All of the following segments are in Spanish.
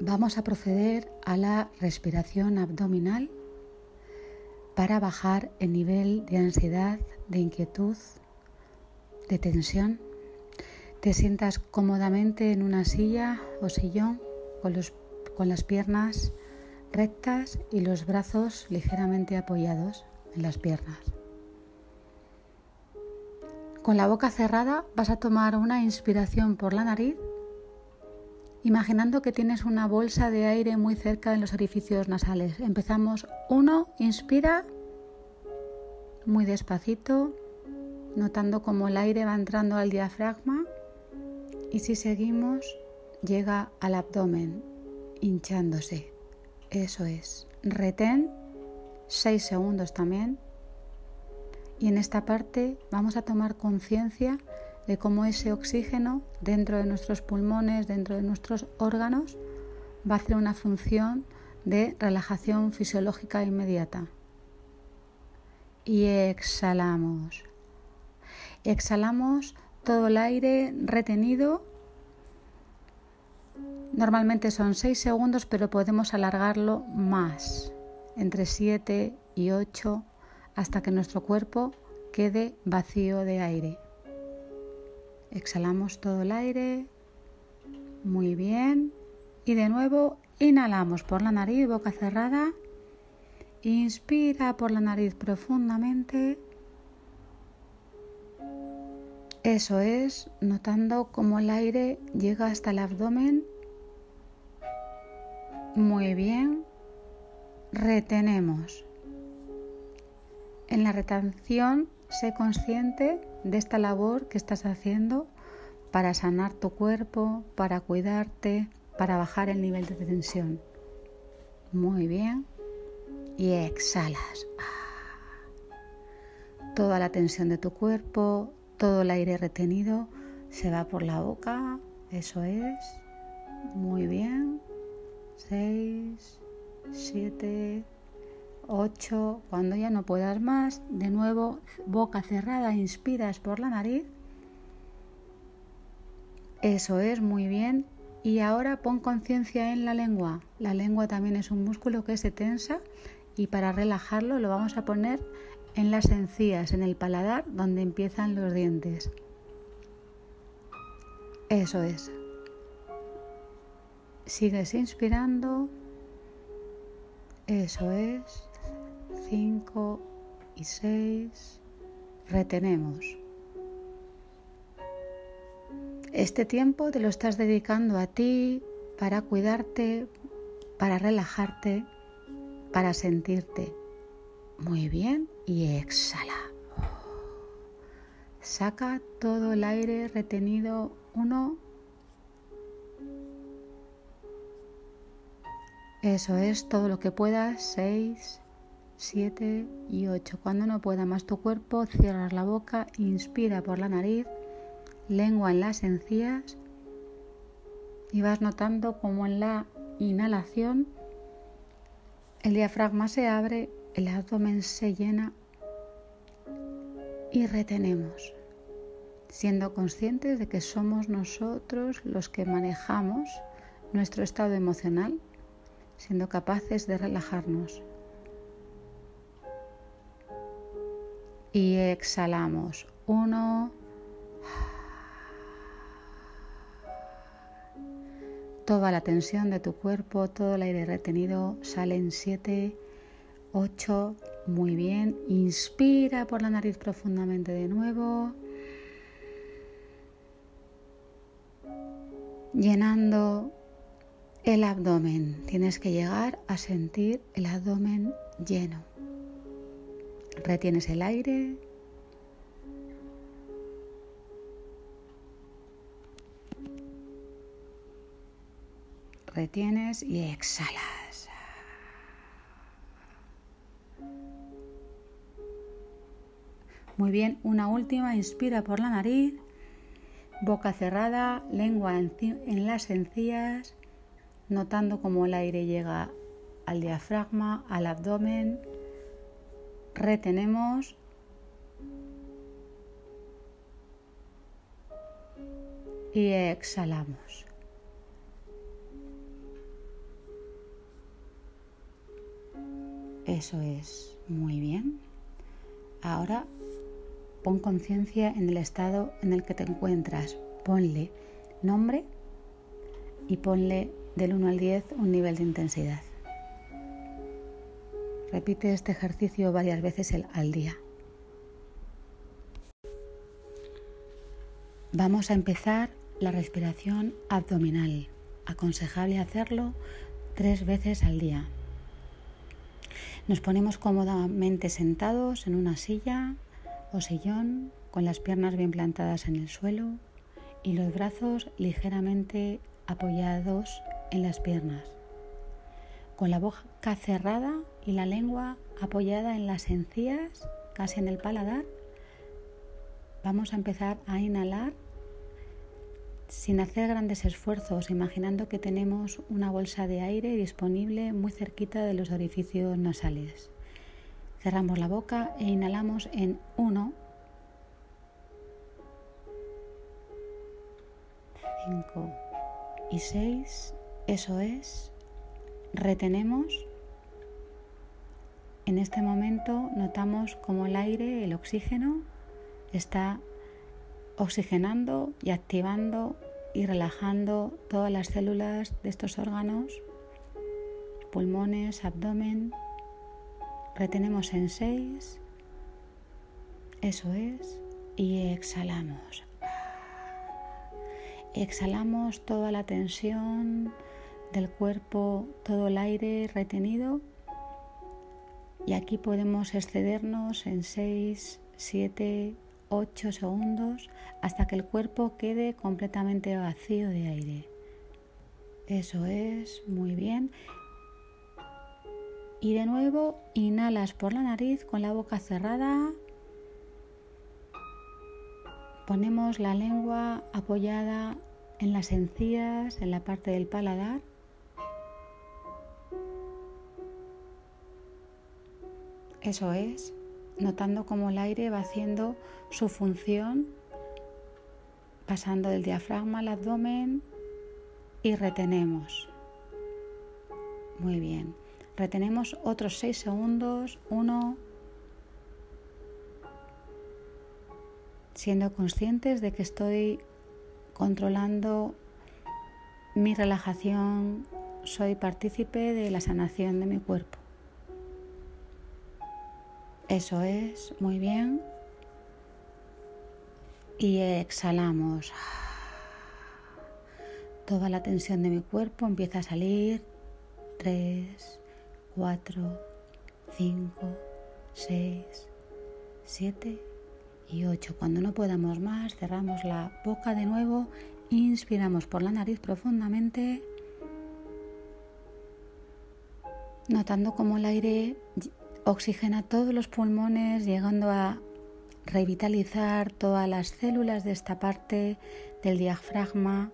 vamos a proceder a la respiración abdominal para bajar el nivel de ansiedad, de inquietud, de tensión. Te sientas cómodamente en una silla o sillón con, con las piernas rectas y los brazos ligeramente apoyados en las piernas. Con la boca cerrada vas a tomar una inspiración por la nariz, imaginando que tienes una bolsa de aire muy cerca de los orificios nasales. Empezamos. Uno, inspira muy despacito, notando cómo el aire va entrando al diafragma. Y si seguimos, llega al abdomen, hinchándose. Eso es. Retén 6 segundos también. Y en esta parte vamos a tomar conciencia de cómo ese oxígeno dentro de nuestros pulmones, dentro de nuestros órganos, va a hacer una función de relajación fisiológica inmediata. Y exhalamos. Exhalamos todo el aire retenido Normalmente son 6 segundos, pero podemos alargarlo más, entre 7 y 8, hasta que nuestro cuerpo quede vacío de aire. Exhalamos todo el aire. Muy bien. Y de nuevo inhalamos por la nariz, boca cerrada. Inspira por la nariz profundamente. Eso es, notando cómo el aire llega hasta el abdomen muy bien. Retenemos. En la retención, sé consciente de esta labor que estás haciendo para sanar tu cuerpo, para cuidarte, para bajar el nivel de tensión. Muy bien. Y exhalas. Toda la tensión de tu cuerpo, todo el aire retenido se va por la boca. Eso es. Muy bien. 6, 7, 8. Cuando ya no puedas más, de nuevo boca cerrada, inspiras por la nariz. Eso es, muy bien. Y ahora pon conciencia en la lengua. La lengua también es un músculo que se tensa y para relajarlo lo vamos a poner en las encías, en el paladar donde empiezan los dientes. Eso es. Sigues inspirando. Eso es. 5 y 6. Retenemos. Este tiempo te lo estás dedicando a ti para cuidarte, para relajarte, para sentirte. Muy bien. Y exhala. Saca todo el aire retenido. Uno, Eso es todo lo que puedas, 6, 7 y 8. Cuando no pueda más tu cuerpo, cierras la boca, inspira por la nariz, lengua en las encías y vas notando como en la inhalación el diafragma se abre, el abdomen se llena y retenemos, siendo conscientes de que somos nosotros los que manejamos nuestro estado emocional siendo capaces de relajarnos. Y exhalamos. Uno. Toda la tensión de tu cuerpo, todo el aire retenido sale en siete, ocho. Muy bien. Inspira por la nariz profundamente de nuevo. Llenando el abdomen. Tienes que llegar a sentir el abdomen lleno. Retienes el aire. Retienes y exhalas. Muy bien, una última, inspira por la nariz, boca cerrada, lengua en, las encías notando cómo el aire llega al diafragma, al abdomen retenemos y exhalamos. Eso es, muy bien. Ahora pon conciencia en el estado en el que te encuentras. Ponle nombre y ponle del 1 al 10 un nivel de intensidad. Repite este ejercicio varias veces al día. Vamos a empezar la respiración abdominal. Aconsejable hacerlo tres veces al día. Nos ponemos cómodamente sentados en una silla o sillón con las piernas bien plantadas en el suelo y los brazos ligeramente apoyados en las piernas, con la boca cerrada y la lengua apoyada en las encías, casi en el paladar. Vamos a empezar a inhalar sin hacer grandes esfuerzos, imaginando que tenemos una bolsa de aire disponible muy cerquita de los orificios nasales. Cerramos la boca e inhalamos en 1, 5 y 6. Eso es. Retenemos. En este momento notamos como el aire, el oxígeno, está oxigenando y activando y relajando todas las células de estos órganos, pulmones, abdomen. Retenemos en seis, eso es, y exhalamos. Exhalamos toda la tensión del cuerpo, todo el aire retenido. Y aquí podemos excedernos en 6, 7, 8 segundos hasta que el cuerpo quede completamente vacío de aire. Eso es, muy bien. Y de nuevo inhalas por la nariz con la boca cerrada. Ponemos la lengua apoyada en las encías, en la parte del paladar. Eso es notando cómo el aire va haciendo su función, pasando del diafragma al abdomen y retenemos. Muy bien. Retenemos otros 6 segundos. Uno. Siendo conscientes de que estoy controlando mi relajación, soy partícipe de la sanación de mi cuerpo. Eso es, muy bien. Y exhalamos. Toda la tensión de mi cuerpo empieza a salir. 3, 4, 5, 6, 7 y 8. Cuando no podamos más, cerramos la boca de nuevo. Inspiramos por la nariz profundamente. Notando cómo el aire Oxigena todos los pulmones, llegando a revitalizar todas las células de esta parte del diafragma,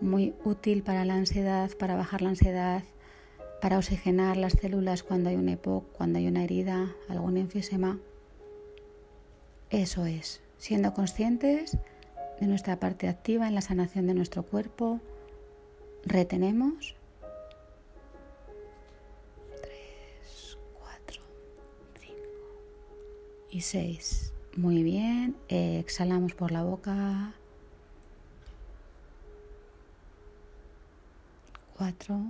muy útil para la ansiedad, para bajar la ansiedad, para oxigenar las células cuando hay un EPOC, cuando hay una herida, algún enfisema. Eso es, siendo conscientes de nuestra parte activa en la sanación de nuestro cuerpo, retenemos y 6. Muy bien, exhalamos por la boca. 4,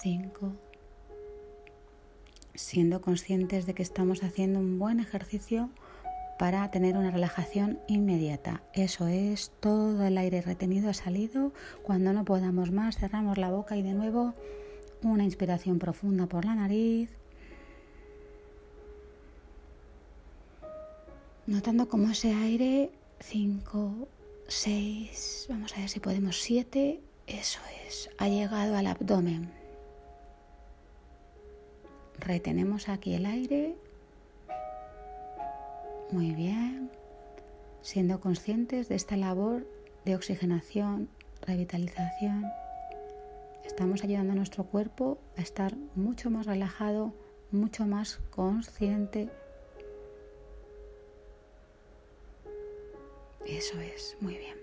5. Siendo conscientes de que estamos haciendo un buen ejercicio para tener una relajación inmediata. Eso es, todo el aire retenido ha salido. Cuando no podamos más, cerramos la boca y de nuevo una inspiración profunda por la nariz. Notando como ese aire, 5, 6, vamos a ver si podemos 7, eso es, ha llegado al abdomen. Retenemos aquí el aire. Muy bien. Siendo conscientes de esta labor de oxigenación, revitalización, estamos ayudando a nuestro cuerpo a estar mucho más relajado, mucho más consciente Eso es, muy bien.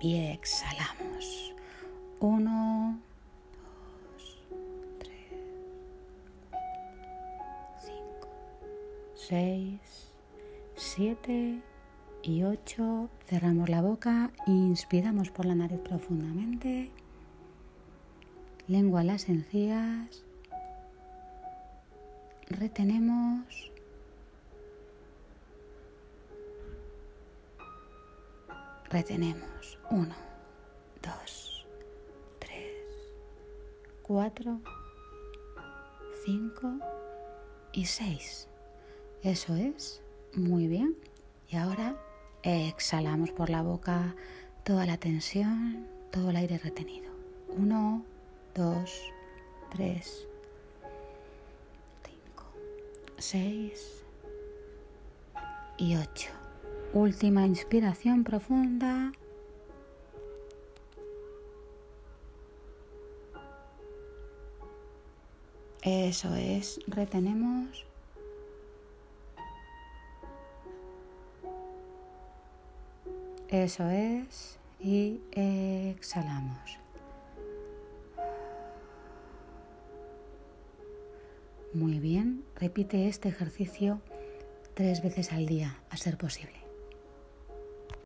Y exhalamos. Uno, dos, tres, 6, 7 y 8. Cerramos la boca, inspiramos por la nariz profundamente, lengua a las encías, retenemos. Retenemos. 1, 2, 3, 4, 5 y 6. Eso es. Muy bien. Y ahora exhalamos por la boca toda la tensión, todo el aire retenido. 1, 2, 3, 5, 6 y 8. Última inspiración profunda. Eso es, retenemos. Eso es, y exhalamos. Muy bien, repite este ejercicio tres veces al día, a ser posible.